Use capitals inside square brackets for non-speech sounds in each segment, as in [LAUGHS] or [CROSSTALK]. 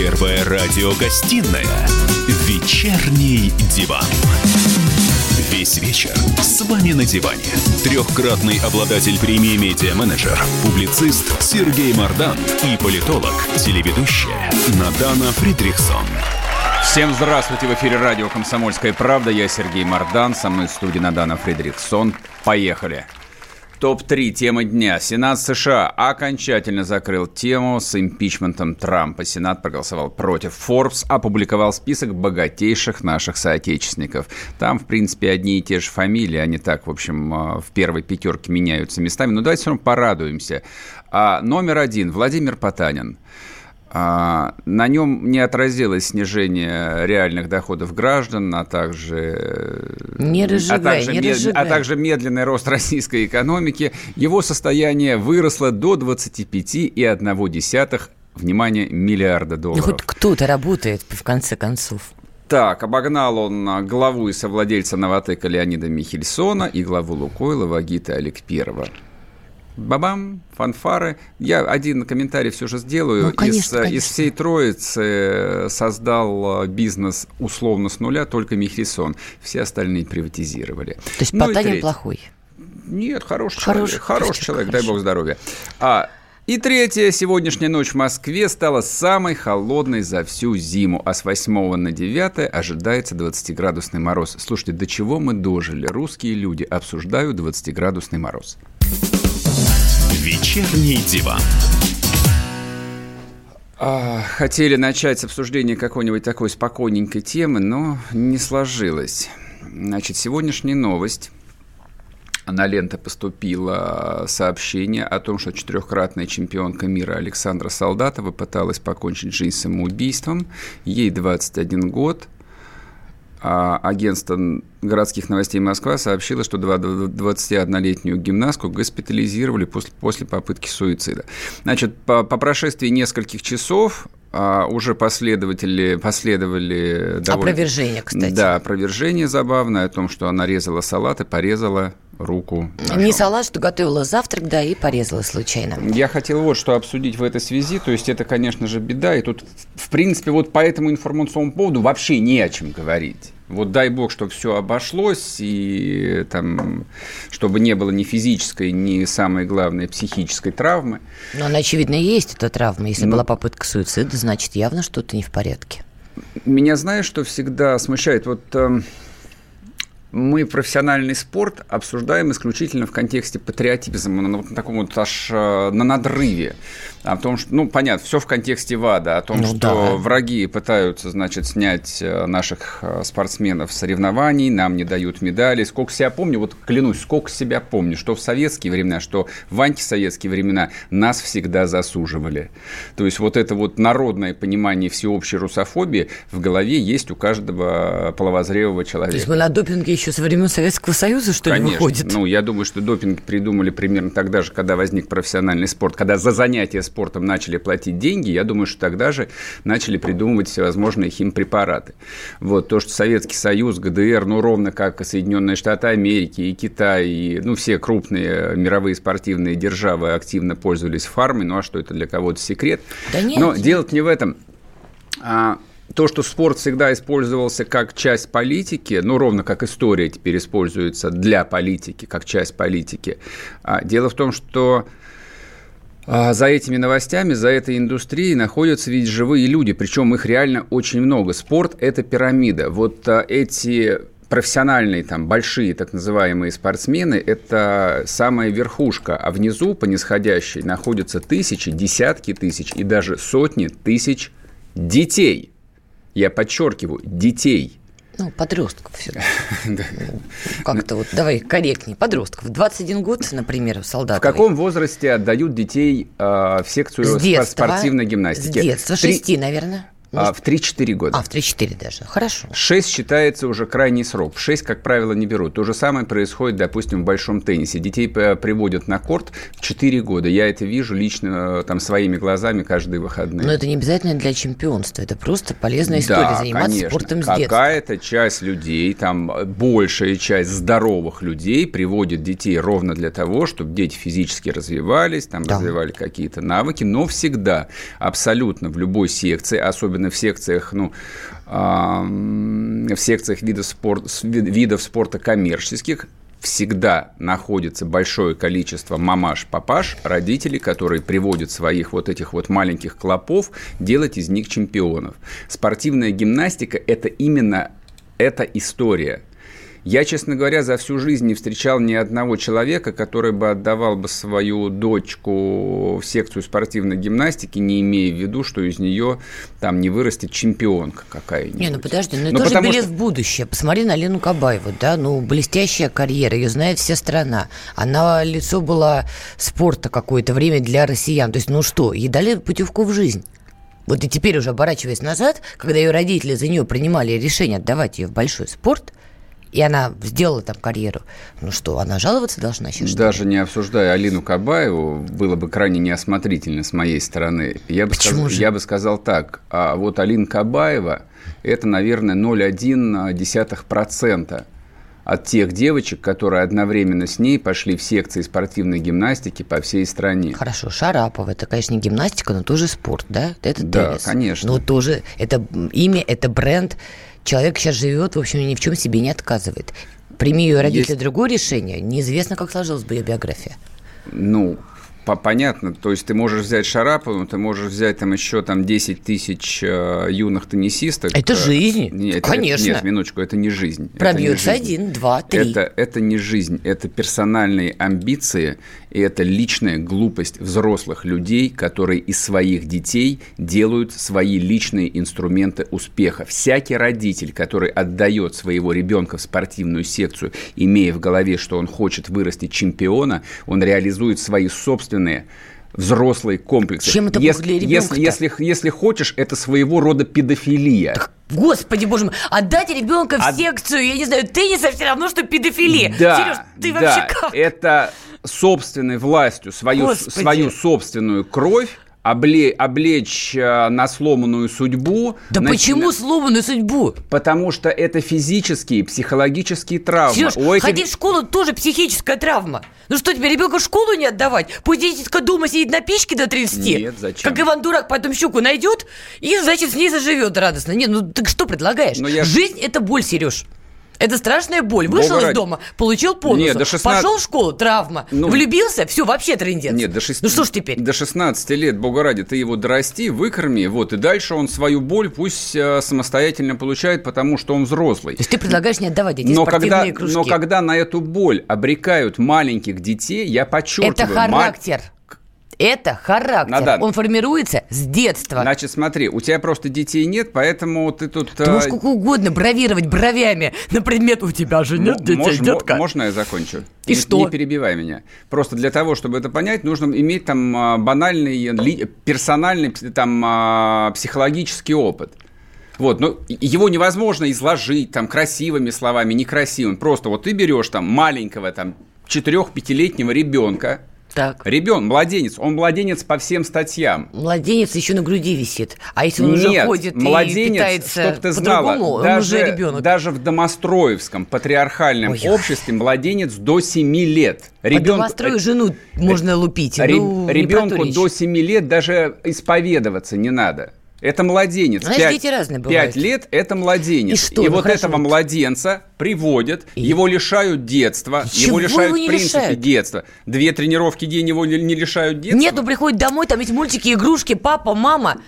Первая радиогостинная «Вечерний диван». Весь вечер с вами на диване. Трехкратный обладатель премии «Медиа-менеджер», публицист Сергей Мардан и политолог, телеведущая Надана Фридрихсон. Всем здравствуйте! В эфире радио «Комсомольская правда». Я Сергей Мардан, со мной в студии Надана Фридрихсон. Поехали! Топ-3 темы дня. Сенат США окончательно закрыл тему с импичментом Трампа. Сенат проголосовал против. Forbes опубликовал список богатейших наших соотечественников. Там, в принципе, одни и те же фамилии. Они так, в общем, э, в первой пятерке меняются местами. Но давайте все равно порадуемся. А, номер один. Владимир Потанин. А, на нем не отразилось снижение реальных доходов граждан, а также, не разжигай, а также, не мед, а также медленный рост [LAUGHS] российской экономики. Его состояние выросло до 25,1 внимание, миллиарда долларов. Ну, хоть кто-то работает, в конце концов. Так, обогнал он главу и совладельца «Новотека» Леонида Михельсона и главу «Лукойла» Вагита Аликперова. Бабам, фанфары. Я один комментарий все же сделаю. Ну, конечно, из, конечно. из всей троицы создал бизнес условно с нуля только Михельсон. Все остальные приватизировали. То есть ну, Потанин плохой? Нет, хороший, хороший человек. Хороший человек, хороший. дай бог здоровья. А, и третья. Сегодняшняя ночь в Москве стала самой холодной за всю зиму, а с 8 на 9 ожидается 20-градусный мороз. Слушайте, до чего мы дожили? Русские люди обсуждают 20-градусный мороз. Вечерний диван. А, Хотели начать с обсуждения какой-нибудь такой спокойненькой темы, но не сложилось. Значит, сегодняшняя новость. На ленты поступило сообщение о том, что четырехкратная чемпионка мира Александра Солдатова пыталась покончить жизнь самоубийством. Ей 21 год. А агентство городских новостей Москва сообщило, что 21-летнюю гимнастку госпитализировали после, после попытки суицида. Значит, по, по прошествии нескольких часов а, уже последователи последовали... Довольно, Опровержение, кстати. Да, опровержение забавное о том, что она резала салат и порезала руку. Ножом. Не салат, что готовила завтрак, да, и порезала случайно. Я хотел вот что обсудить в этой связи. То есть это, конечно же, беда. И тут, в принципе, вот по этому информационному поводу вообще не о чем говорить. Вот дай бог, чтобы все обошлось, и там, чтобы не было ни физической, ни, самой главной, психической травмы. Но она, очевидно, есть, эта травма. Если ну, была попытка суицида, значит, явно что-то не в порядке. Меня, знаешь, что всегда смущает? Вот э, мы профессиональный спорт обсуждаем исключительно в контексте патриотизма, на, на таком вот аж э, на надрыве. О том, что, ну, понятно, все в контексте ВАДА, о том, ну, что да. враги пытаются, значит, снять э, наших э, спортсменов с соревнований, нам не дают медали. Сколько себя помню, вот клянусь, сколько себя помню, что в советские времена, что в антисоветские времена нас всегда засуживали. То есть вот это вот народное понимание всеобщей русофобии в голове есть у каждого половозрелого человека. То есть мы на допинге еще со времен Советского Союза, что Конечно. ли, выходит? Ну, я думаю, что допинг придумали примерно тогда же, когда возник профессиональный спорт, когда за занятия спортом начали платить деньги, я думаю, что тогда же начали придумывать всевозможные химпрепараты. Вот, то, что Советский Союз, ГДР, ну, ровно как и Соединенные Штаты Америки, и Китай, и, ну, все крупные мировые спортивные державы активно пользовались фармой, ну, а что это для кого-то секрет? Да нет. Но дело не в этом. А, то, что спорт всегда использовался как часть политики, ну, ровно как история теперь используется для политики, как часть политики. А, дело в том, что за этими новостями, за этой индустрией находятся ведь живые люди, причем их реально очень много. Спорт – это пирамида. Вот а, эти профессиональные, там, большие так называемые спортсмены – это самая верхушка, а внизу по нисходящей находятся тысячи, десятки тысяч и даже сотни тысяч детей – я подчеркиваю, детей. Ну, подростков все [LAUGHS] Как-то вот, давай корректней, подростков. 21 год, например, солдат. В каком возрасте отдают детей э, в секцию спортивной гимнастики? С детства, 6, наверное. А, в 3-4 года. А, в 3-4 даже. Хорошо. 6 считается уже крайний срок. 6, как правило, не берут. То же самое происходит, допустим, в большом теннисе. Детей приводят на корт в 4 года. Я это вижу лично там своими глазами каждые выходные. Но это не обязательно для чемпионства. Это просто полезная история да, заниматься конечно. спортом с детства. Какая-то часть людей, там большая часть здоровых людей приводит детей ровно для того, чтобы дети физически развивались, там да. развивали какие-то навыки, но всегда, абсолютно в любой секции, особенно особенно в секциях, ну, в секциях видов, спорт, видов спорта коммерческих, всегда находится большое количество мамаш-папаш, родителей, которые приводят своих вот этих вот маленьких клопов делать из них чемпионов. Спортивная гимнастика – это именно эта история – я, честно говоря, за всю жизнь не встречал ни одного человека, который бы отдавал бы свою дочку в секцию спортивной гимнастики, не имея в виду, что из нее там не вырастет чемпионка какая-нибудь. Не, ну подожди, ну это же билет что... в будущее. Посмотри на Лену Кабаеву, да, ну блестящая карьера, ее знает вся страна. Она лицо была спорта какое-то время для россиян. То есть, ну что, ей дали путевку в жизнь. Вот и теперь уже оборачиваясь назад, когда ее родители за нее принимали решение отдавать ее в большой спорт – и она сделала там карьеру, ну что, она жаловаться должна сейчас? Даже не обсуждая Алину Кабаеву, было бы крайне неосмотрительно с моей стороны. Я бы, Почему сказ... же? Я бы сказал так, а вот Алина Кабаева – это, наверное, 0,1% от тех девочек, которые одновременно с ней пошли в секции спортивной гимнастики по всей стране. Хорошо, Шарапова, это, конечно, не гимнастика, но тоже спорт, да? Это да, теннис. конечно. Но тоже это имя, это бренд, человек сейчас живет, в общем, ни в чем себе не отказывает. Прими ее родители Есть... другое решение, неизвестно, как сложилась бы ее биография. Ну, понятно, то есть ты можешь взять Шарапову, ты можешь взять там еще там 10 тысяч э, юных теннисисток. Это жизнь, нет, конечно. Это, нет, минуточку, это не жизнь. Пробьется один, два, три. Это, это не жизнь, это персональные амбиции, и это личная глупость взрослых людей, которые из своих детей делают свои личные инструменты успеха. Всякий родитель, который отдает своего ребенка в спортивную секцию, имея в голове, что он хочет вырастить чемпиона, он реализует свои собственные взрослые комплексы. Чем это если, для ребенка если, если, если хочешь, это своего рода педофилия. Так, господи, боже мой, отдать ребенка в От... секцию, я не знаю, тенниса все равно, что педофилия. Да, Сереж, ты да, вообще как? Это собственной властью свою, свою собственную кровь обле, облечь э, на сломанную судьбу. Да на... почему сломанную судьбу? Потому что это физические, психологические травмы. Сереж, этих... ходить в школу тоже психическая травма. Ну что, тебе ребенка в школу не отдавать? Пусть детишка дома сидит на печке до 30. Нет, зачем? Как Иван Дурак потом щуку найдет и, значит, с ней заживет радостно. Нет, ну ты что предлагаешь? я... Жизнь – это боль, Сереж. Это страшная боль. Вышел Бога из ради. дома, получил по Нет, до 16... Пошел в школу, травма. Ну, Влюбился, все, вообще трендец. Нет, до 6... Ну что ж теперь? До 16 лет, бога ради, ты его дорасти, выкорми, вот, и дальше он свою боль пусть э, самостоятельно получает, потому что он взрослый. То есть ты предлагаешь не отдавать детей но когда, кружки? Но когда на эту боль обрекают маленьких детей, я подчеркиваю... Это характер. Это характер. Надан. Он формируется с детства. Значит, смотри, у тебя просто детей нет, поэтому ты тут... Ты можешь а, сколько угодно бравировать бровями на предмет «у тебя же нет детей, Мож, детка». Можно я закончу? И не, что? Не перебивай меня. Просто для того, чтобы это понять, нужно иметь там а, банальный, персональный там а, психологический опыт. Вот, но его невозможно изложить там красивыми словами, некрасивыми. Просто вот ты берешь там маленького там 4-5-летнего ребенка, так. Ребенок, младенец, он младенец по всем статьям. Младенец еще на груди висит. А если он Нет, уже ходит младенец, и питается чтоб ты знала, он даже, уже ребенок. Даже в домостроевском патриархальном Ой. обществе младенец до 7 лет. Ребенку, По домострою жену можно лупить. Ре, ну, ребенку до 7 лет даже исповедоваться не надо. Это младенец. Знаешь, 5, дети разные бывают. 5 лет – это младенец. И, что? и ну, вот хорошо. этого младенца приводят, и... его лишают детства, и его лишают, его в принципе, лишают? детства. Две тренировки день его не лишают детства? Нет, он приходит домой, там есть мультики, игрушки, папа, мама.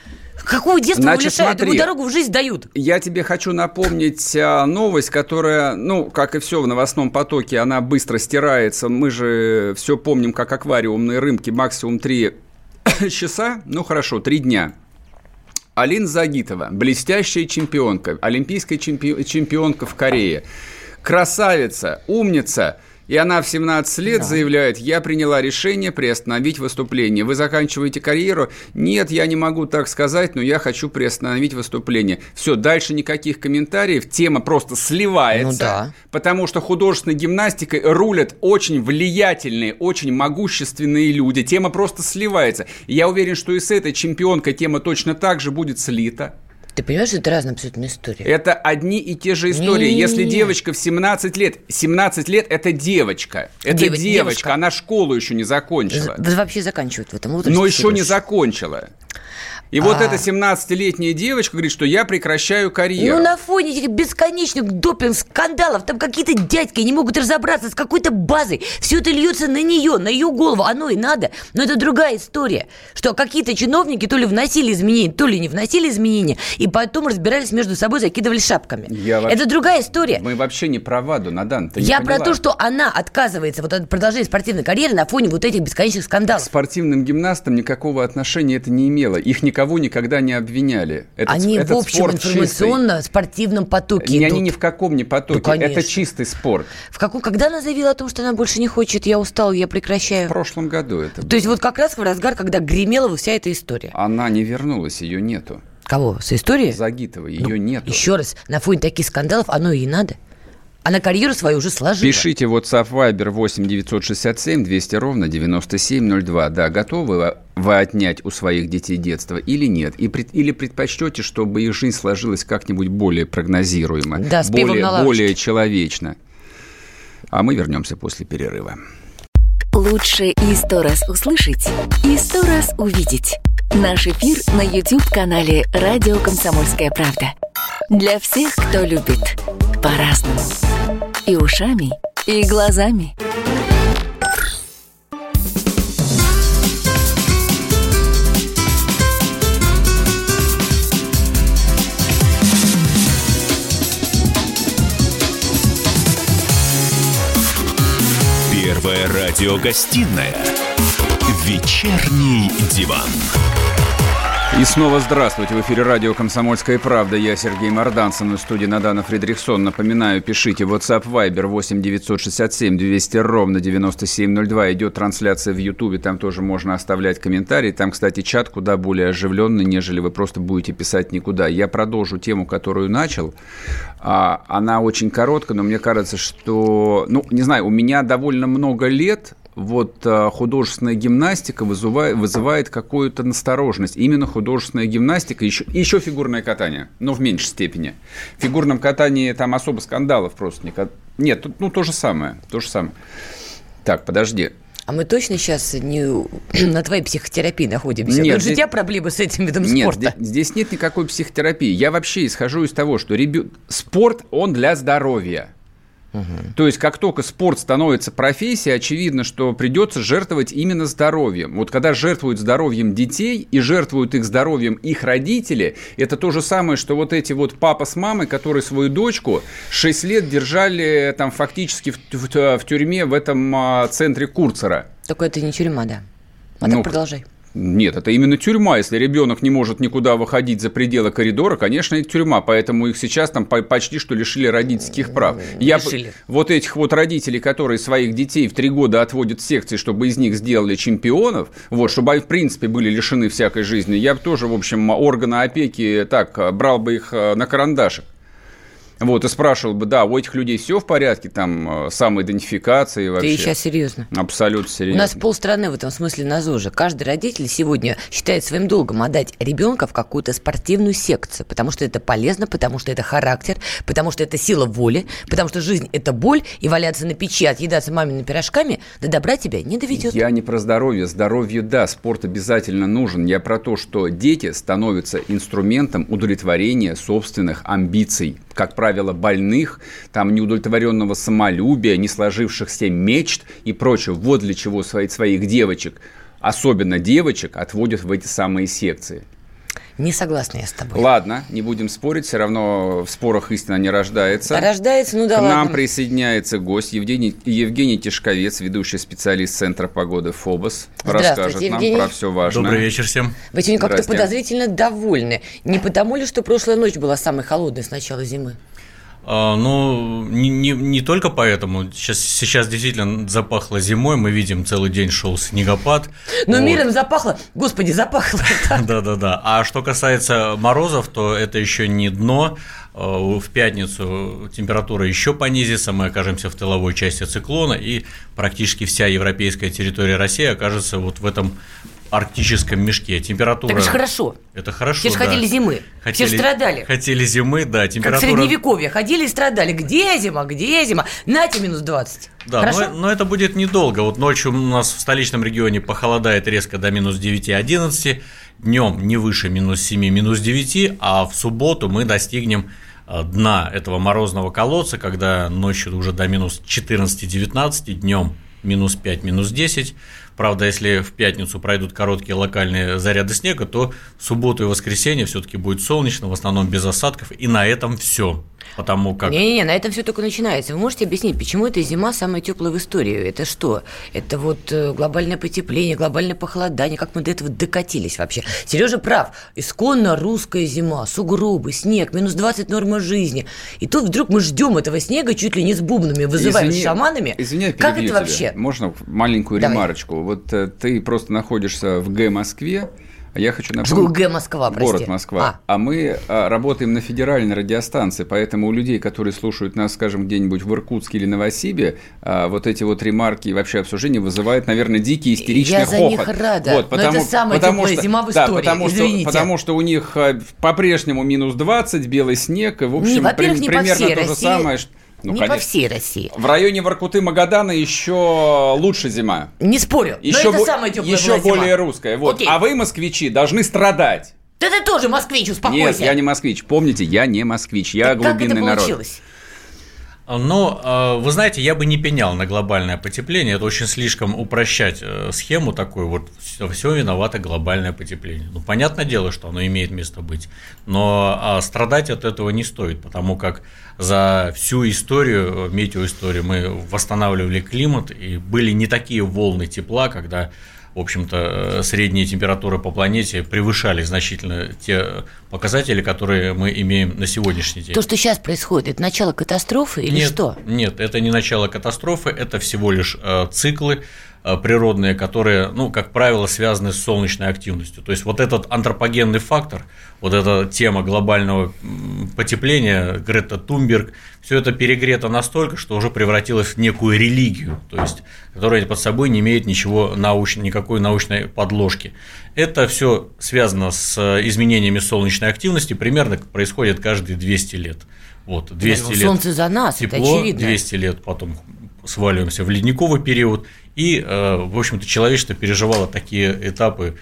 Какого детства Значит, лишают? Смотри, Ему дорогу в жизнь дают. Я тебе хочу напомнить а, новость, которая, ну, как и все в новостном потоке, она быстро стирается. Мы же все помним, как аквариумные рынки максимум 3 [COUGHS] часа, ну хорошо, 3 дня. Алин Загитова, блестящая чемпионка, олимпийская чемпи- чемпионка в Корее, красавица, умница, И она в 17 лет да. заявляет, я приняла решение приостановить выступление. Вы заканчиваете карьеру? Нет, я не могу так сказать, но я хочу приостановить выступление. Все, дальше никаких комментариев, тема просто сливается. Ну да. Потому что художественной гимнастикой рулят очень влиятельные, очень могущественные люди. Тема просто сливается. И я уверен, что и с этой чемпионкой тема точно так же будет слита. Ты понимаешь, что это разные абсолютно истории? Это одни и те же истории. Не-не-не. Если девочка в 17 лет, 17 лет это девочка. Это Дев- девочка, девочка, она школу еще не закончила. Вообще заканчивает в этом возрасте. Но еще не закончила. И а... вот эта 17-летняя девочка говорит, что я прекращаю карьеру. Ну, на фоне этих бесконечных допинг-скандалов, там какие-то дядьки не могут разобраться с какой-то базой. Все это льется на нее, на ее голову. Оно и надо. Но это другая история. Что какие-то чиновники то ли вносили изменения, то ли не вносили изменения, и потом разбирались между собой, закидывали шапками. Я это другая история. Мы вообще не про ВАДу, Надан, ты Я про то, что она отказывается вот от продолжения спортивной карьеры на фоне вот этих бесконечных скандалов. К спортивным гимнастам никакого отношения это не имело. Их никого никого никогда не обвиняли. Этот, они этот в общем информационно-спортивном потоке не, идут. Они ни в каком не потоке. Ну, это чистый спорт. В каком, когда она заявила о том, что она больше не хочет, я устал, я прекращаю? В прошлом году это То было. есть вот как раз в разгар, когда гремела вся эта история. Она не вернулась, ее нету. Кого? С истории? Загитова, ее ну, нету. Еще раз, на фоне таких скандалов оно и надо. Она карьеру свою уже сложила. Пишите WhatsApp Viber 8 967 200 ровно 9702. Да, готовы вы отнять у своих детей детство или нет? И пред, или предпочтете, чтобы их жизнь сложилась как-нибудь более прогнозируемо, да, более, более человечно? А мы вернемся после перерыва. Лучше и сто раз услышать, и сто раз увидеть. Наш эфир на YouTube-канале «Радио Комсомольская правда». Для всех, кто любит по-разному. И ушами, и глазами. Первая радиогостинная «Вечерний диван». И снова здравствуйте. В эфире радио «Комсомольская правда». Я Сергей Мордансон. В студии Надана Фредериксон. Напоминаю, пишите WhatsApp Viber 8 967 200 ровно 9702. Идет трансляция в Ютубе. Там тоже можно оставлять комментарии. Там, кстати, чат куда более оживленный, нежели вы просто будете писать никуда. Я продолжу тему, которую начал. А, она очень короткая, но мне кажется, что... Ну, не знаю, у меня довольно много лет вот а, художественная гимнастика вызывает, вызывает какую-то настороженность. Именно художественная гимнастика, еще, еще фигурное катание, но в меньшей степени. В фигурном катании там особо скандалов просто не... Нет, тут ну, то же самое, то же самое. Так, подожди. А мы точно сейчас не [CLEARS THROAT] на твоей психотерапии находимся? Нет, Потому здесь... у тебя проблемы с этим видом нет, спорта. Здесь, здесь нет никакой психотерапии. Я вообще исхожу из того, что ребю... спорт, он для здоровья. Угу. То есть, как только спорт становится профессией, очевидно, что придется жертвовать именно здоровьем. Вот когда жертвуют здоровьем детей и жертвуют их здоровьем их родители, это то же самое, что вот эти вот папа с мамой, которые свою дочку 6 лет держали там фактически в, в, в тюрьме в этом а, центре Курцера. Только это не тюрьма, да. А ну, так продолжай. Нет, это именно тюрьма. Если ребенок не может никуда выходить за пределы коридора, конечно, это тюрьма. Поэтому их сейчас там почти что лишили родительских прав. Я лишили. Вот этих вот родителей, которые своих детей в три года отводят в секции, чтобы из них сделали чемпионов, вот, чтобы они, в принципе, были лишены всякой жизни, я бы тоже, в общем, органы опеки так брал бы их э, на карандашик. Вот, и спрашивал бы, да, у этих людей все в порядке, там, э, самоидентификация вообще. Ты сейчас серьезно? Абсолютно серьезно. У нас полстраны в этом смысле на ЗОЖе. Каждый родитель сегодня считает своим долгом отдать ребенка в какую-то спортивную секцию, потому что это полезно, потому что это характер, потому что это сила воли, потому что жизнь – это боль, и валяться на печи, отъедаться мамиными пирожками до добра тебя не доведет. Я не про здоровье. Здоровье, да, спорт обязательно нужен. Я про то, что дети становятся инструментом удовлетворения собственных амбиций как правило, больных, там неудовлетворенного самолюбия, не сложившихся мечт и прочего. Вот для чего своих, своих девочек, особенно девочек, отводят в эти самые секции. Не согласна я с тобой. Ладно, не будем спорить, все равно в спорах истина не рождается. Рождается, ну да К ладно. нам присоединяется гость Евгений, Евгений Тишковец, ведущий специалист Центра погоды ФОБОС. Расскажет Евгений. нам про все важное. Добрый вечер всем. Вы сегодня как-то подозрительно довольны. Не потому ли, что прошлая ночь была самой холодной с начала зимы? А, ну, не, не, не только поэтому. Сейчас, сейчас действительно запахло зимой, мы видим, целый день шел снегопад. Но вот. миром запахло, господи, запахло. [LAUGHS] Да-да-да. А что касается морозов, то это еще не дно. А, в пятницу температура еще понизится, мы окажемся в тыловой части циклона, и практически вся европейская территория России окажется вот в этом арктическом мешке. Температура... Так это же хорошо. Это хорошо, Все же да. хотели зимы. Хотели, Все же страдали. Хотели зимы, да. Температура... Как в Средневековье. Ходили и страдали. Где зима, где зима? Нате минус 20. Да, хорошо? Но, но это будет недолго. Вот ночью у нас в столичном регионе похолодает резко до минус 9-11, днем не выше минус 7, минус 9, а в субботу мы достигнем э, дна этого морозного колодца, когда ночью уже до минус 14-19, днем минус 5, минус 10. Правда, если в пятницу пройдут короткие локальные заряды снега, то в субботу и воскресенье все-таки будет солнечно, в основном без осадков, и на этом все. Потому как... Не-не-не, на этом все только начинается. Вы можете объяснить, почему эта зима самая теплая в истории? Это что? Это вот э, глобальное потепление, глобальное похолодание, как мы до этого докатились вообще? Сережа прав. Исконно русская зима, сугробы, снег, минус 20 норма жизни. И тут вдруг мы ждем этого снега чуть ли не с бубнами, вызываем Извини, шаманами. Извини, как это вообще? Можно маленькую Давай. ремарочку? Вот э, ты просто находишься в Г Москве, я хочу напомнить... Г Москва, прости. Город Москва. А, а мы а, работаем на федеральной радиостанции, поэтому у людей, которые слушают нас, скажем, где-нибудь в Иркутске или Новосибе, а, вот эти вот ремарки и вообще обсуждения вызывают, наверное, дикий истеричный Я хохот. Я за них рада, вот, потому, но это самая потому что, зима в истории, да, потому извините. Что, потому что у них а, по-прежнему минус 20, белый снег, и, в общем, не, при, не примерно то России. же самое, что ну, не конечно. по всей России. В районе Воркуты Магадана еще лучше зима. Не спорю. Еще, но это самая теплая еще более зима. русская. Вот. Окей. А вы, москвичи, должны страдать. Да ты тоже москвич, успокойся. Нет, я не москвич. Помните, я не москвич, я так глубинный как это народ. Получилось? Но, э, вы знаете, я бы не пенял на глобальное потепление. Это очень слишком упрощать э, схему такую. Вот все, все виновато глобальное потепление. Ну, понятное дело, что оно имеет место быть. Но а, страдать от этого не стоит, потому как за всю историю, метеоисторию, мы восстанавливали климат, и были не такие волны тепла, когда в общем-то, средние температуры по планете превышали значительно те показатели, которые мы имеем на сегодняшний день. То, что сейчас происходит, это начало катастрофы или нет, что? Нет, это не начало катастрофы, это всего лишь э, циклы, Э, природные, которые, ну, как правило, связаны с солнечной активностью. То есть вот этот антропогенный фактор, вот эта тема глобального потепления, Грета Тумберг, все это перегрето настолько, что уже превратилось в некую религию, то есть, которая под собой не имеет ничего науч... никакой научной подложки. Это все связано с изменениями солнечной активности, примерно происходит каждые 200 лет. Вот, 200 лет Солнце за нас, тепло, это очевидно. 200 лет потом сваливаемся в ледниковый период, и, э, в общем-то, человечество переживало такие этапы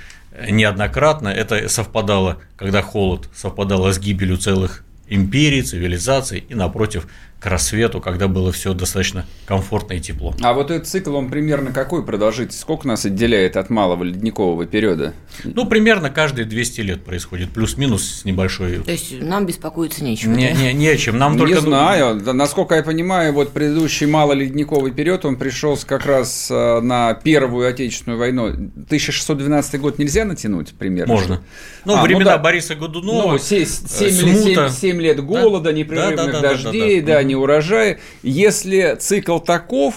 неоднократно. Это совпадало, когда холод совпадало с гибелью целых империй, цивилизаций, и, напротив, к рассвету, когда было все достаточно комфортно и тепло. А вот этот цикл, он примерно какой продолжительность? Сколько нас отделяет от малого ледникового периода? Ну, примерно каждые 200 лет происходит, плюс-минус с небольшой... То есть нам беспокоиться нечего? Не, не, не о чем, нам не только... Не знаю, насколько я понимаю, вот предыдущий малоледниковый период, он пришелся как раз э, на Первую Отечественную войну. 1612 год нельзя натянуть примерно? Можно. Ну, а, времена ну, да. Бориса Годунова, ну, 7, 7, 7, 7 лет голода, да? непрерывных да, да, дождей, да, да, да, да не урожая. Если цикл таков,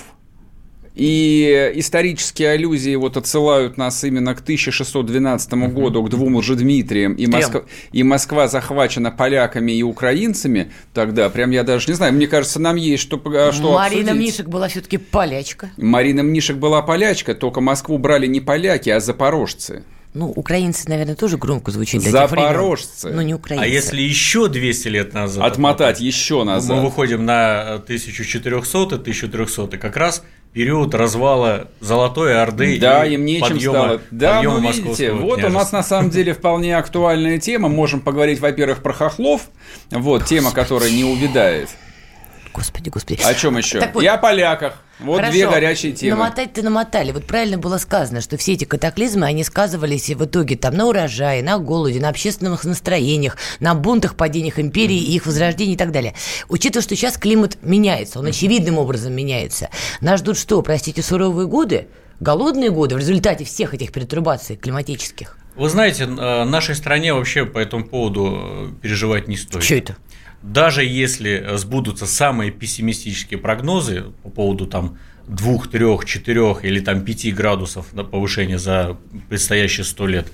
и исторические аллюзии вот отсылают нас именно к 1612 uh-huh. году, к двум Лжедмитриям, и, Москва, и Москва захвачена поляками и украинцами, тогда прям я даже не знаю, мне кажется, нам есть что, а, что Марина обсудить. Мнишек была все-таки полячка. Марина Мнишек была полячка, только Москву брали не поляки, а запорожцы. Ну, украинцы, наверное, тоже громко звучит для Запорожцы. но не украинцы. А если еще 200 лет назад... Отмотать еще назад. Мы выходим на 1400-1300, как раз период развала Золотой Орды да, и им нечем подъема, стало. Да, подъема ну видите, вот у нас на самом деле вполне актуальная тема. Можем поговорить, во-первых, про хохлов. Вот, тема, которая не увядает. Господи, господи. О чем еще? Так вот, И о поляках. Вот Хорошо. две горячие темы. Намотать-то намотали. Вот правильно было сказано, что все эти катаклизмы, они сказывались в итоге там на урожае, на голоде, на общественных настроениях, на бунтах, падениях империи и их возрождении и так далее. Учитывая, что сейчас климат меняется, он очевидным образом меняется. Нас ждут что, простите, суровые годы? голодные годы в результате всех этих перетрубаций климатических? Вы знаете, э, нашей стране вообще по этому поводу э, переживать не стоит. Что это? Даже если сбудутся самые пессимистические прогнозы по поводу там двух, трех, четырех или там пяти градусов повышения за предстоящие сто лет,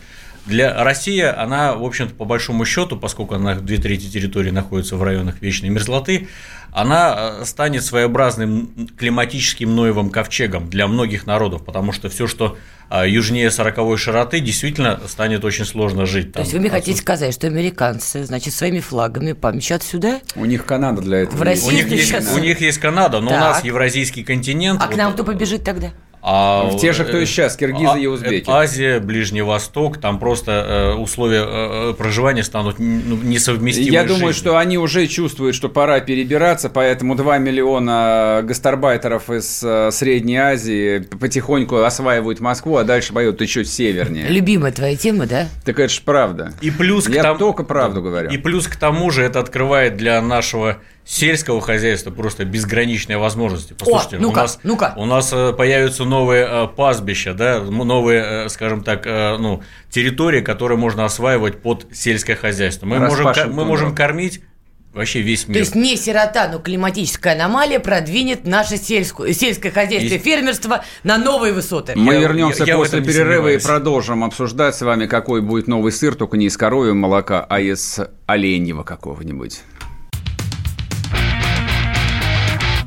для России она, в общем-то, по большому счету, поскольку она две трети территории находится в районах вечной мерзлоты, она э, станет своеобразным климатическим Ноевым ковчегом для многих народов, потому что все, что э, южнее 40 широты, действительно станет очень сложно жить. То есть вы мне хотите сказать, что американцы, значит, своими флагами помчат сюда? У них Канада для этого. В России у них, есть, у них есть Канада, но так. у нас евразийский континент. А вот, к нам кто побежит тогда? А в те же, кто и сейчас, киргизы а, и узбеки. Азия, Ближний Восток, там просто э, условия э, проживания станут ну, несовместимы. Я думаю, что они уже чувствуют, что пора перебираться, поэтому 2 миллиона гастарбайтеров из э, Средней Азии потихоньку осваивают Москву, а дальше поют еще севернее. Любимая твоя тема, да? Так это же правда. И плюс Я к тому, только правду говорю. И плюс к тому же это открывает для нашего сельского хозяйства просто безграничные возможности. Послушайте, О, ну-ка, у нас, ну-ка. у нас э, появятся новые э, пастбища, да, новые, э, скажем так, ну, территории, которые можно осваивать под сельское хозяйство. Мы можем, мы можем кормить вообще весь мир. То есть не сирота, но климатическая аномалия продвинет наше сельское, сельское хозяйство и фермерство на новые высоты. Мы я, вернемся я, после я перерыва и продолжим обсуждать с вами, какой будет новый сыр, только не из коровьего молока, а из оленьего какого-нибудь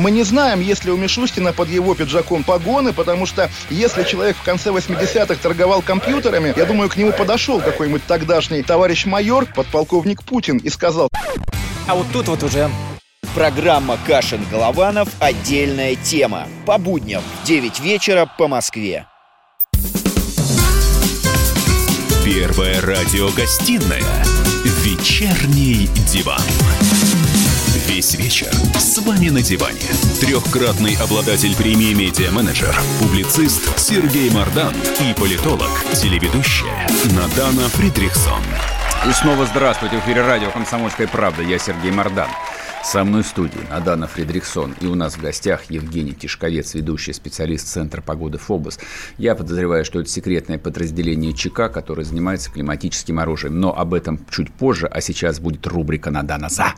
Мы не знаем, есть ли у Мишустина под его пиджаком погоны, потому что если человек в конце 80-х торговал компьютерами, я думаю, к нему подошел какой-нибудь тогдашний товарищ майор, подполковник Путин, и сказал... А вот тут вот уже Программа «Кашин-Голованов. Отдельная тема». По будням в 9 вечера по Москве. Первая радиогостинная «Вечерний диван». Весь вечер с вами на диване. Трехкратный обладатель премии «Медиа-менеджер», публицист Сергей Мардан и политолог, телеведущая Надана Фридрихсон. И снова здравствуйте. В эфире радио «Комсомольская правда». Я Сергей Мардан. Со мной в студии Надана Фридрихсон. И у нас в гостях Евгений Тишковец, ведущий специалист Центра погоды ФОБОС. Я подозреваю, что это секретное подразделение ЧК, которое занимается климатическим оружием. Но об этом чуть позже, а сейчас будет рубрика «Надана за».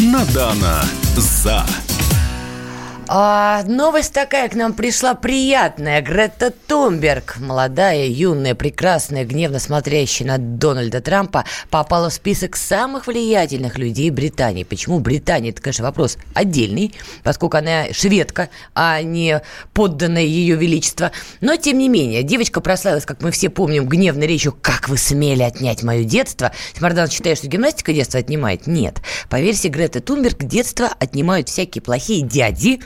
Надана за. А, новость такая к нам пришла приятная. Грета Тумберг, молодая, юная, прекрасная, гневно смотрящая на Дональда Трампа, попала в список самых влиятельных людей Британии. Почему Британия? Это, конечно, вопрос отдельный, поскольку она шведка, а не подданная ее величества. Но, тем не менее, девочка прославилась, как мы все помним, гневной речью «Как вы смели отнять мое детство?» Мардан считает, что гимнастика детство отнимает? Нет. По версии Греты Тунберг, детство отнимают всякие плохие дяди,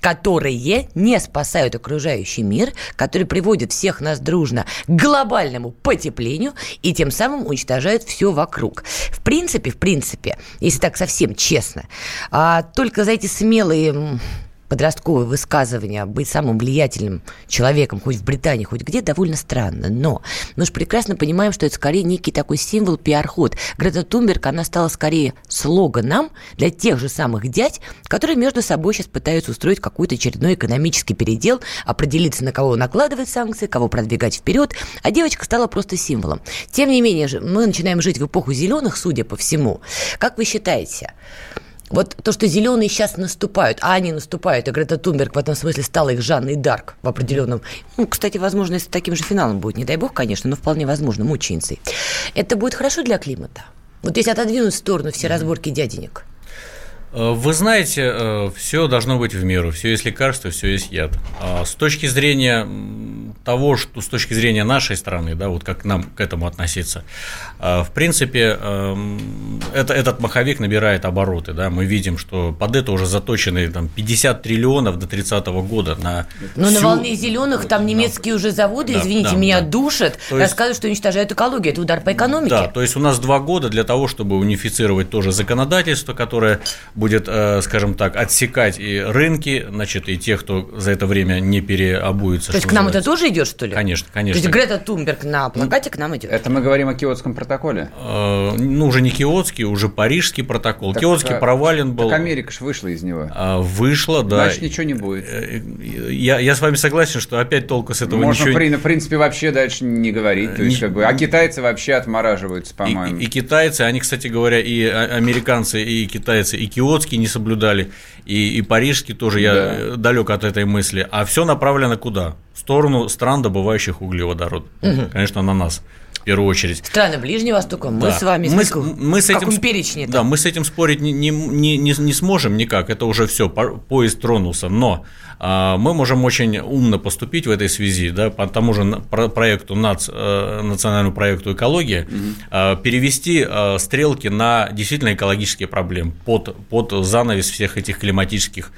которые не спасают окружающий мир, которые приводят всех нас дружно к глобальному потеплению и тем самым уничтожают все вокруг. В принципе, в принципе, если так совсем честно, а только за эти смелые подростковые высказывания быть самым влиятельным человеком хоть в Британии, хоть где, довольно странно. Но мы же прекрасно понимаем, что это скорее некий такой символ, пиар-ход. Грета Тунберг, она стала скорее слоганом для тех же самых дядь, которые между собой сейчас пытаются устроить какой-то очередной экономический передел, определиться, на кого накладывать санкции, кого продвигать вперед, а девочка стала просто символом. Тем не менее, мы начинаем жить в эпоху зеленых, судя по всему. Как вы считаете, вот то, что зеленые сейчас наступают, а они наступают, и Грета Тунберг в этом смысле стала их Жанной Дарк в определенном... Ну, кстати, возможно, если таким же финалом будет, не дай бог, конечно, но вполне возможно, мученицей. Это будет хорошо для климата? Вот если отодвинуть в сторону все разборки дяденек. Э, вы знаете, э, все должно быть в меру, все есть лекарство, все есть яд. А с точки зрения того, что с точки зрения нашей страны, да, вот как нам к этому относиться, э, в принципе, эм, это, этот маховик набирает обороты, да, мы видим, что под это уже заточены там 50 триллионов до 30 года на Но всю... на волне зеленых там немецкие уже заводы, да, извините, да, меня да. душат, то рассказывают, что уничтожают экологию, это удар по экономике. Да, то есть у нас два года для того, чтобы унифицировать тоже законодательство, которое будет, э, скажем так, отсекать и рынки, значит, и тех, кто за это время не переобуется. То есть к нам это тоже идет, что ли? Конечно, конечно. То есть Грета Тумберг на плакате к нам идет? Это мы говорим о Киотском протоколе? Э, ну, уже не Киотский, уже Парижский протокол. Так, Киотский а, провален был. Так Америка же вышла из него. А, вышла, да. Значит, ничего не будет. Э, я, я с вами согласен, что опять толку с этого Можно, ничего... Можно, в принципе, вообще дальше не говорить. То есть, не... как бы, а китайцы вообще отмораживаются, по-моему. И, и, и китайцы, они, кстати говоря, и американцы, и китайцы, и Киотский не соблюдали, и, и Парижский тоже, я да. далек от этой мысли. А все направлено куда? В сторону стран, добывающих углеводород. Угу. Конечно, на нас первую очередь. Страны Ближнего Востока, мы да. с вами мы, мы с этим, перечне Да, мы с этим спорить не, не, не, не сможем никак, это уже все, поезд тронулся, но а, мы можем очень умно поступить в этой связи, да, по тому же проекту НАЦ, э, национальному проекту экология, угу. перевести а, стрелки на действительно экологические проблемы под, под занавес всех этих климатических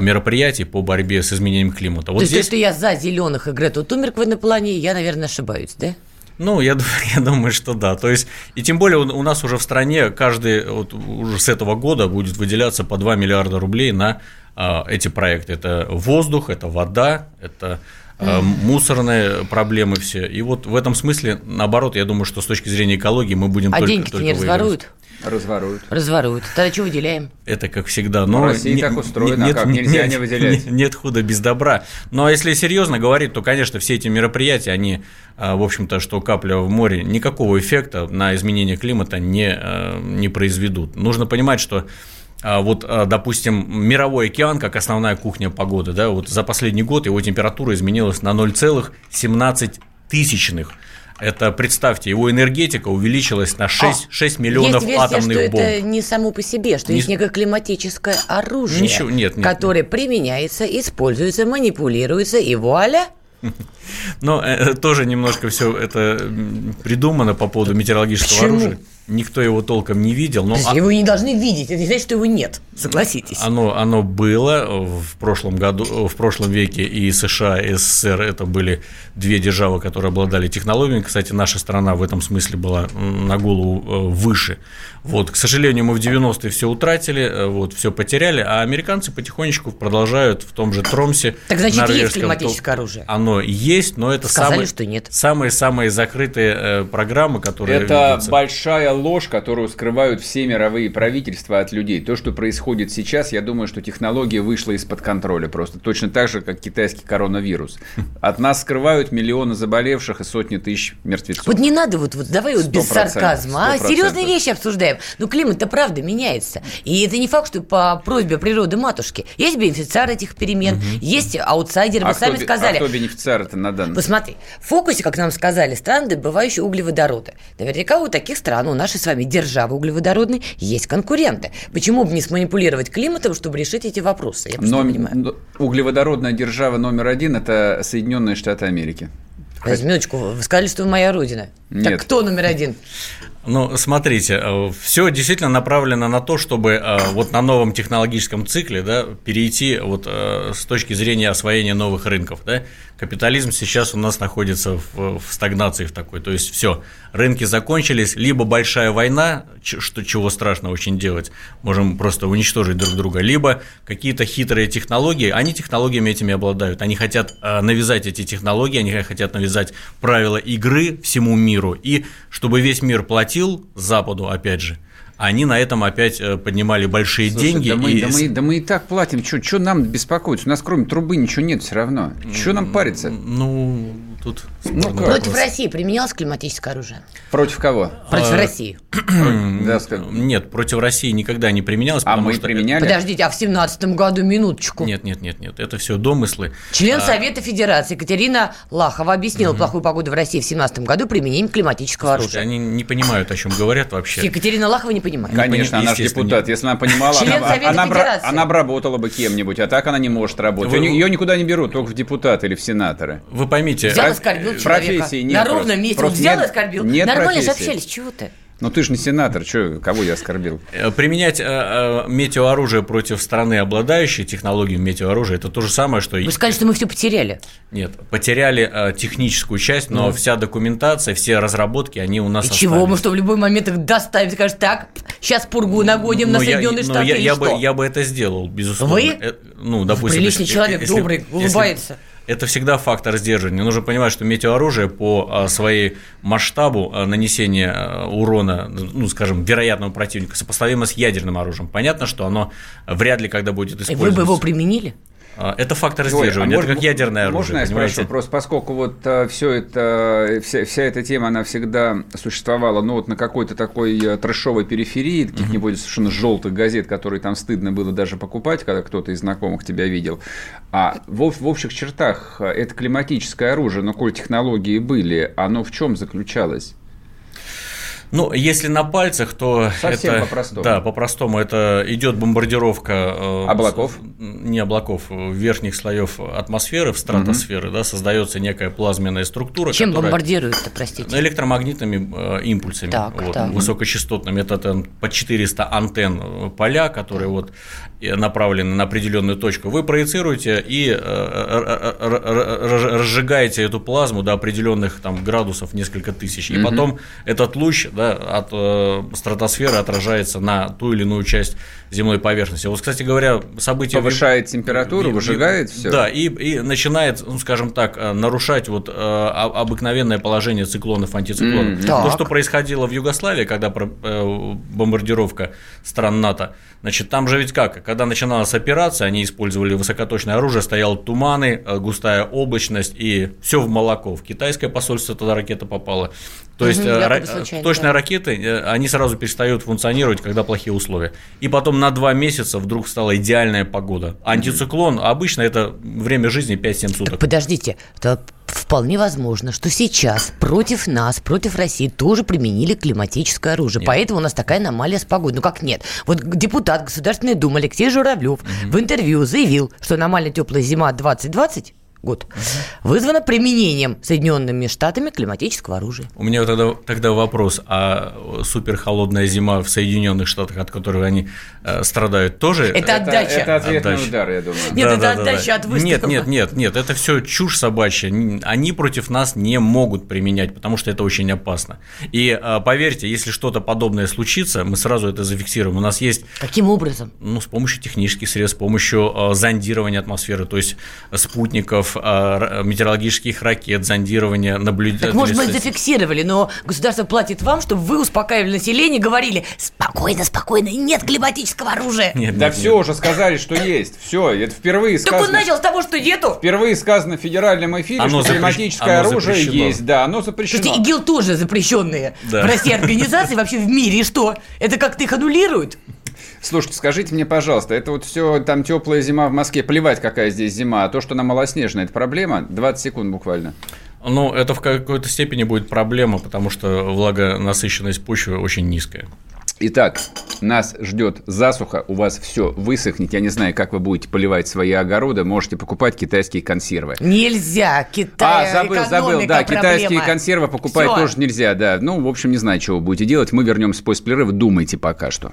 мероприятий по борьбе с изменением климата. Вот То здесь... есть, то, что я за зеленых и Грету Тумерк в этом плане, я, наверное, ошибаюсь, да? Ну, я, [LAUGHS] я думаю, что да. То есть, и тем более у нас уже в стране каждый, вот уже с этого года будет выделяться по 2 миллиарда рублей на а, эти проекты. Это воздух, это вода, это а, мусорные проблемы все. И вот в этом смысле, наоборот, я думаю, что с точки зрения экологии мы будем а только, деньги только не разворуют? Разворуют. Разворуют. Тогда что выделяем? Это как всегда. Но в России не, так устроено, нет, а как нельзя нет, не выделять. Нет, нет худа без добра. Но если серьезно говорить, то, конечно, все эти мероприятия, они, а, в общем-то, что капля в море, никакого эффекта на изменение климата не, а, не произведут. Нужно понимать, что а, вот, допустим, мировой океан, как основная кухня погоды, да, вот за последний год его температура изменилась на 0,17 тысячных. Это, представьте, его энергетика увеличилась на 6, 6 миллионов есть версия, атомных что бомб. это не само по себе, что не... есть некое климатическое оружие, Ничего, нет, нет, которое нет. применяется, используется, манипулируется, и вуаля [LAUGHS] – но э, тоже немножко все это придумано по поводу метеорологического Почему? оружия. Никто его толком не видел. Но... Его не должны видеть, это не значит, что его нет, согласитесь. Оно, оно было в прошлом году, в прошлом веке и США, и СССР это были две державы, которые обладали технологиями. Кстати, наша страна в этом смысле была на голову э, выше. Вот, к сожалению, мы в 90-е все утратили, э, вот, все потеряли, а американцы потихонечку продолжают в том же Тромсе. Так значит, есть климатическое оружие? Оно есть, но это Сказали, самые, что нет. самые-самые закрытые э, программы, которые Это ведутся. большая ложь, которую скрывают все мировые правительства от людей. То, что происходит сейчас, я думаю, что технология вышла из-под контроля просто. Точно так же, как китайский коронавирус. От нас скрывают миллионы заболевших и сотни тысяч мертвецов. Вот не надо вот, вот давай вот без сарказма, а серьезные вещи обсуждаем. Ну, климат-то правда меняется. И это не факт, что по просьбе природы матушки. Есть бенефициар этих перемен, угу. есть аутсайдеры, а вы сами сказали. А кто бенефициар это на данный Посмотри, в фокусе, как нам сказали, страны, добывающие углеводороды. Наверняка у таких стран, у нашей с вами державы углеводородной, есть конкуренты. Почему бы не сманипулировать климатом, чтобы решить эти вопросы? Я Но, не понимаю. Углеводородная держава номер один – это Соединенные Штаты Америки. Хоть... Минуточку, вы сказали, что вы моя родина. Нет. Так кто номер один? Ну, смотрите, э, все действительно направлено на то, чтобы э, вот на новом технологическом цикле да, перейти вот э, с точки зрения освоения новых рынков. Да. Капитализм сейчас у нас находится в, в стагнации в такой. То есть все, рынки закончились, либо большая война, что, чего страшно очень делать, можем просто уничтожить друг друга, либо какие-то хитрые технологии, они технологиями этими обладают. Они хотят навязать эти технологии, они хотят навязать правила игры всему миру, и чтобы весь мир платил платил Западу, опять же, они на этом опять э, поднимали большие Слушай, деньги. Да мы, и... да, мы, да мы и так платим. Что нам беспокоиться? У нас кроме трубы ничего нет все равно. Что нам париться? Ну, тут ну, Против России применялось климатическое оружие? Против кого? Против а, России. Нет, против России никогда не применялось. А мы применяли? Подождите, а в семнадцатом году, минуточку. Нет, нет, нет, нет, это все домыслы. Член а... Совета Федерации Екатерина Лахова объяснила угу. плохую погоду в России в семнадцатом году применением климатического Слушайте, оружия. они не понимают, о чем говорят вообще. Екатерина Лахова не понимает. Конечно, она же депутат. Если она понимала, она обработала бы кем-нибудь, а так она не может работать. Ее никуда не берут, только в депутаты или в сенаторы. Вы поймите, оскорбил человека. Профессии нет. На ровном месте. Просто взял и оскорбил. нет Нормально же профессии. общались. Чего ты? Ну ты же не сенатор, чё, кого я оскорбил? Э, Применять э, э, метеооружие против страны, обладающей технологией метеооружия, это то же самое, что... и- Вы сказали, что мы все потеряли. Нет, потеряли э, техническую часть, но вся документация, все разработки, они у нас И чего? Мы остались. что, в любой момент их доставим? Скажешь, так, сейчас пургу нагоним на Ну, я- Соединенные ну, Штаты я, или я что? бы, я бы это сделал, безусловно. Вы? Э, ну, допустим, Приличный если- человек, если- добрый, если- улыбается. Это всегда фактор сдерживания. Нужно понимать, что метеооружие по а, своей масштабу а, нанесения а, урона, ну, скажем, вероятного противника, сопоставимо с ядерным оружием. Понятно, что оно вряд ли когда будет И использоваться. вы бы его применили? А, Это фактор Ой, а сдерживания, это можно- как ядерное оружие, Можно я понимаете? спрошу? Просто поскольку вот все это, вся, вся эта тема, она всегда существовала, ну вот на какой-то такой э, трэшовой периферии, каких-нибудь совершенно желтых газет, которые там стыдно было даже покупать, когда кто-то из знакомых тебя видел. А в, в общих чертах э, это климатическое оружие, но коль технологии были, оно в чем заключалось? Ну, если на пальцах, то Совсем это, по-простому. Да, по-простому. Это идет бомбардировка э, Облаков? не облаков, э, верхних слоев атмосферы в стратосферы, да, создается некая плазменная структура, Чем которая бомбардируют-то, простите? электромагнитными э, импульсами, Так, вот, так. высокочастотными. Это там по 400 антенн поля, которые вот направлены на определенную точку. Вы проецируете и разжигаете эту плазму до определенных там градусов, несколько тысяч. И потом этот луч да, от э, стратосферы отражается на ту или иную часть земной поверхности. Вот, кстати говоря, события... Повышает температуру, ви- выжигает всё? Да, и, и начинает, ну, скажем так, э, нарушать вот э, обыкновенное положение циклонов, антициклонов. Мгм. То, Так. что происходило в Югославии, когда про- э, бомбардировка стран НАТО, значит, там же ведь как, когда начиналась операция, они использовали высокоточное оружие, стоял туманы, э, густая облачность и все в молоко. В китайское посольство тогда ракета попала. То есть э, ра- случайно, точные да. ракеты, э, они сразу перестают функционировать, когда плохие условия. И потом на два месяца вдруг стала идеальная погода. Антициклон, обычно это время жизни 5-7 Так суток. подождите, это вполне возможно, что сейчас против нас, против России тоже применили климатическое оружие. Нет. Поэтому у нас такая аномалия с погодой. Ну как нет? Вот депутат Государственной Думы Алексей Журавлев в интервью заявил, что аномально теплая зима 2020 год вызвана применением Соединенными Штатами климатического оружия. У меня тогда, тогда вопрос, а суперхолодная зима в Соединенных Штатах, от которой они э, страдают, тоже? Это отдача. Это ответный Отдача. удар, я думаю. Нет, это Да-да-да-да. отдача от выстрела. Нет, нет, нет, нет, это все чушь собачья. Они против нас не могут применять, потому что это очень опасно. И э, поверьте, если что-то подобное случится, мы сразу это зафиксируем. У нас есть Каким образом? ну, с помощью технических средств, с помощью э, зондирования атмосферы, то есть спутников, э, р- метеорологических ракет, зондирования, наблюдения. Так, может быть, зафиксировали, но государство платит вам, чтобы вы успокаивали население, говорили спокойно, спокойно, нет климатического оружия. Нет, Да нет, все уже сказали, что есть. Все, это впервые Так он сказано. начал с того, что нету. Впервые сказано в федеральном эфире, Оно что запрещ- климатическое оно оружие запрещено. есть. Да, оно запрещено. Слушайте, ИГИЛ тоже запрещенные Да. в России организации вообще в мире. И что? Это как-то их аннулируют? Слушайте, скажите мне, пожалуйста, это вот все там теплая зима в Москве, плевать, какая здесь зима, а то, что она малоснежная, это проблема? 20 секунд буквально. Ну, это в какой-то степени будет проблема, потому что влагонасыщенность почвы очень низкая. Итак, нас ждет засуха, у вас все высохнет. Я не знаю, как вы будете поливать свои огороды. Можете покупать китайские консервы. Нельзя. Китай, а, забыл, забыл, да, китайские консервы покупать Всё. тоже нельзя, да. Ну, в общем, не знаю, что вы будете делать. Мы вернемся после перерыва, думайте пока что.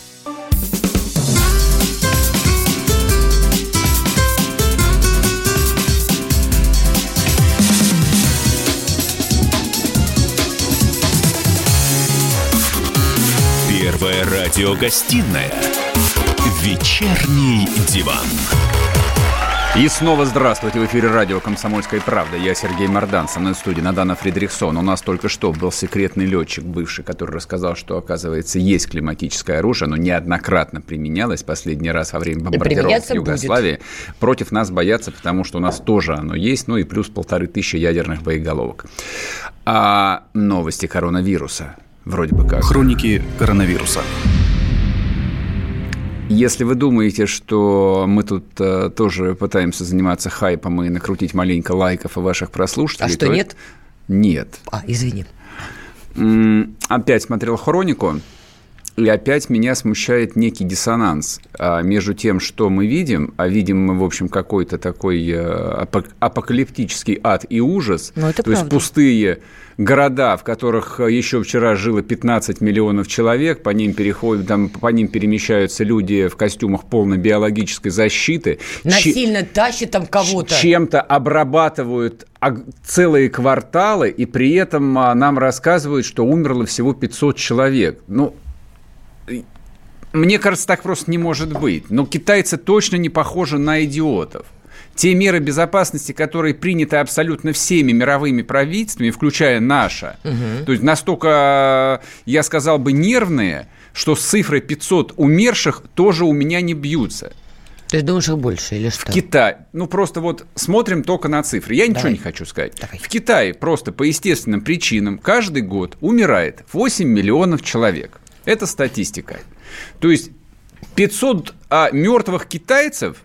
Первая радиогостинная «Вечерний диван». И снова здравствуйте. В эфире радио «Комсомольская правда». Я Сергей Мордан. Со мной в студии Надана Фридрихсон. У нас только что был секретный летчик бывший, который рассказал, что, оказывается, есть климатическое оружие, но неоднократно применялось последний раз во время бомбардировки применяться Югославии. Против нас боятся, потому что у нас тоже оно есть, ну и плюс полторы тысячи ядерных боеголовок. А новости коронавируса. Вроде бы как. Хроники коронавируса. Если вы думаете, что мы тут э, тоже пытаемся заниматься хайпом и накрутить маленько лайков и ваших прослушателей... А что, то нет? это- Нет. А, извини. Опять смотрел хронику, и опять меня смущает некий диссонанс а, между тем, что мы видим, а видим мы, в общем, какой-то такой э, апок- апокалиптический ад и ужас, Ну, это то есть правда. пустые города, в которых э, еще вчера жило 15 миллионов человек, по ним переходят, там, по ним перемещаются люди в костюмах полной биологической защиты. Насильно тащит там кого-то. чем-то обрабатывают целые кварталы, и при этом а, нам рассказывают, что умерло всего 500 человек. Ну, мне кажется, так просто не может быть. Но китайцы точно не похожи на идиотов. Те меры безопасности, которые приняты абсолютно всеми мировыми правительствами, включая наше, то есть настолько, я сказал бы, нервные, что с цифрой 500 умерших тоже у меня не бьются. Ты думаешь, их больше или что? Китай. Ну, просто вот смотрим только на цифры. Я ничего Давай. не хочу сказать. Давай. В Китае просто по естественным причинам каждый год умирает 8 миллионов человек. Это статистика. То есть 500 а, мертвых китайцев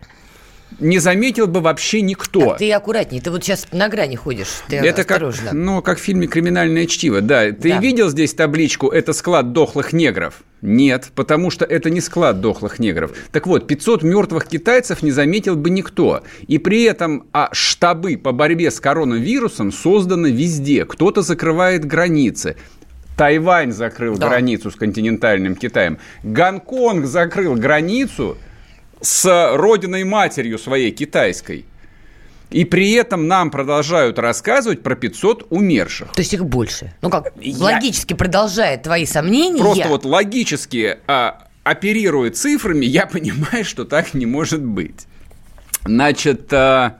не заметил бы вообще никто. Так, ты аккуратней, ты вот сейчас на грани ходишь. Ты Это как, осторожно. ну, как в фильме «Криминальное чтиво». Да, ты Да. видел здесь табличку «Это склад дохлых негров»? Нет, потому что это не склад дохлых негров. Так вот, 500 мертвых китайцев не заметил бы никто. И при этом а штабы по борьбе с коронавирусом созданы везде. Кто-то закрывает границы. Тайвань закрыл Да. границу с континентальным Китаем. Гонконг закрыл границу с родиной-матерью своей китайской. И при этом нам продолжают рассказывать про 500 умерших. То есть их больше. Ну как, Я- логически продолжая твои сомнения, Просто вот логически а, оперируя цифрами, я [LAUGHS] понимаю, что так не может быть. Значит, а,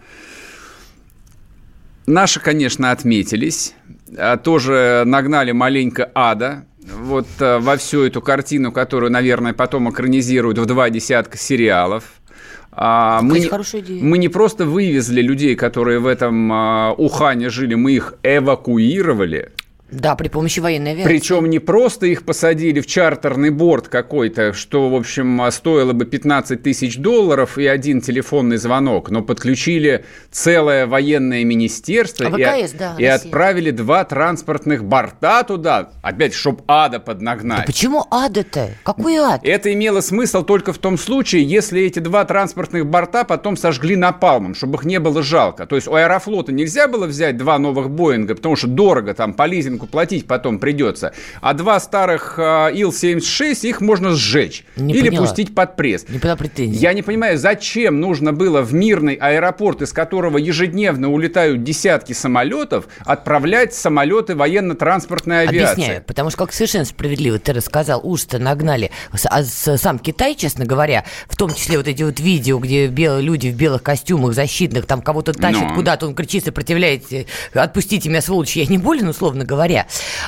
наши, конечно, отметились, а, тоже нагнали маленько ада вот а, во всю эту картину, которую, наверное, потом экранизируют в два десятка сериалов. А, мы, не, мы не просто вывезли людей, которые в этом а, Ухане жили, мы их эвакуировали. Да, при помощи военной авиации. Причем не просто их посадили в чартерный борт какой-то, что, в общем, стоило бы 15 тысяч долларов и один телефонный звонок, но подключили целое военное министерство А и, да, и Россия. отправили два транспортных борта туда, опять, чтоб ада поднагнать. Почему ад-то? Какой ад? Это имело смысл только в том случае, если эти два транспортных борта потом сожгли напалмом, чтобы их не было жалко. То есть у Аэрофлота нельзя было взять два новых Боинга, потому что дорого там по лизингу платить потом придется. А два старых а, Ил-76 их можно сжечь Не или поняла. пустить под пресс. Не поняла претензий. Я не понимаю, зачем нужно было в мирный аэропорт, из которого ежедневно улетают десятки самолетов, отправлять самолеты военно-транспортной авиации. Объясняю, потому что, как совершенно справедливо ты рассказал, уж-то нагнали а сам Китай, честно говоря, в том числе вот эти вот видео, где белые люди в белых костюмах защитных, там кого-то тащат Ну. куда-то, он кричит, сопротивляется, отпустите меня, сволочь, я не болен, условно говоря.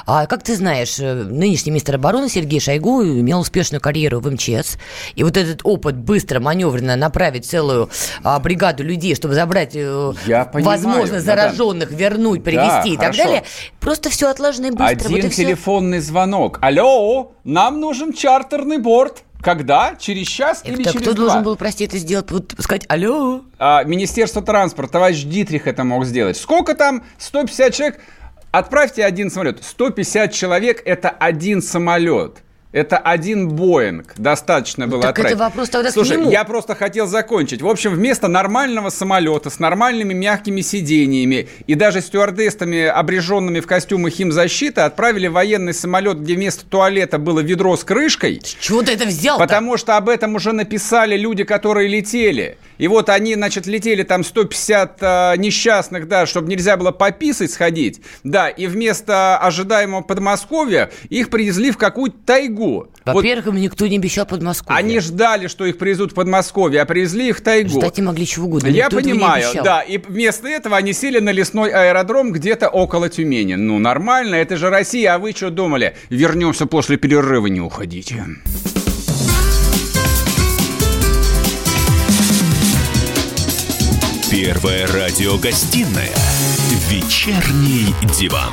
А как ты знаешь, э, нынешний министр обороны Сергей Шойгу имел успешную карьеру в МЧС, и вот этот опыт быстро, маневренно направить целую а, бригаду людей, чтобы забрать, э, Я понимаю, возможно, мадам. зараженных, вернуть, привести и так хорошо. далее, Просто все отлажено и быстро. Один вот и телефонный звонок. Алло, нам нужен чартерный борт. Когда? Через час или Так через кто два? должен был, прости, это сделать? Вот сказать алло. А, Министерство транспорта, товарищ Дитрих это мог сделать. Сколько там? 150 человек? Отправьте один самолет. 150 человек – это один самолет. Это один Боинг. Достаточно было так отправить. это вопрос тогда к Слушай, нему. я просто хотел закончить. В общем, вместо нормального самолета с нормальными мягкими сидениями и даже стюардессами, обреженными в костюмы химзащиты, отправили военный самолет, где вместо туалета было ведро с крышкой. С Чего ты это взял Потому что об этом уже написали люди, которые летели. И вот они, значит, летели там 150 э, несчастных, да, чтобы нельзя было пописать сходить. Да, и вместо ожидаемого Подмосковья их привезли в какую-то тайгу. Вот Во-первых, им никто не обещал Подмосковье. они ждали, что их привезут в Подмосковье, а привезли их в тайгу. Ждать не могли чего угодно. Я никто понимаю, да. И вместо этого они сели на лесной аэродром где-то около Тюмени. Ну, нормально, это же Россия, а вы что думали? Вернемся после перерыва, не уходите. Первая радиогостинная «Вечерний диван».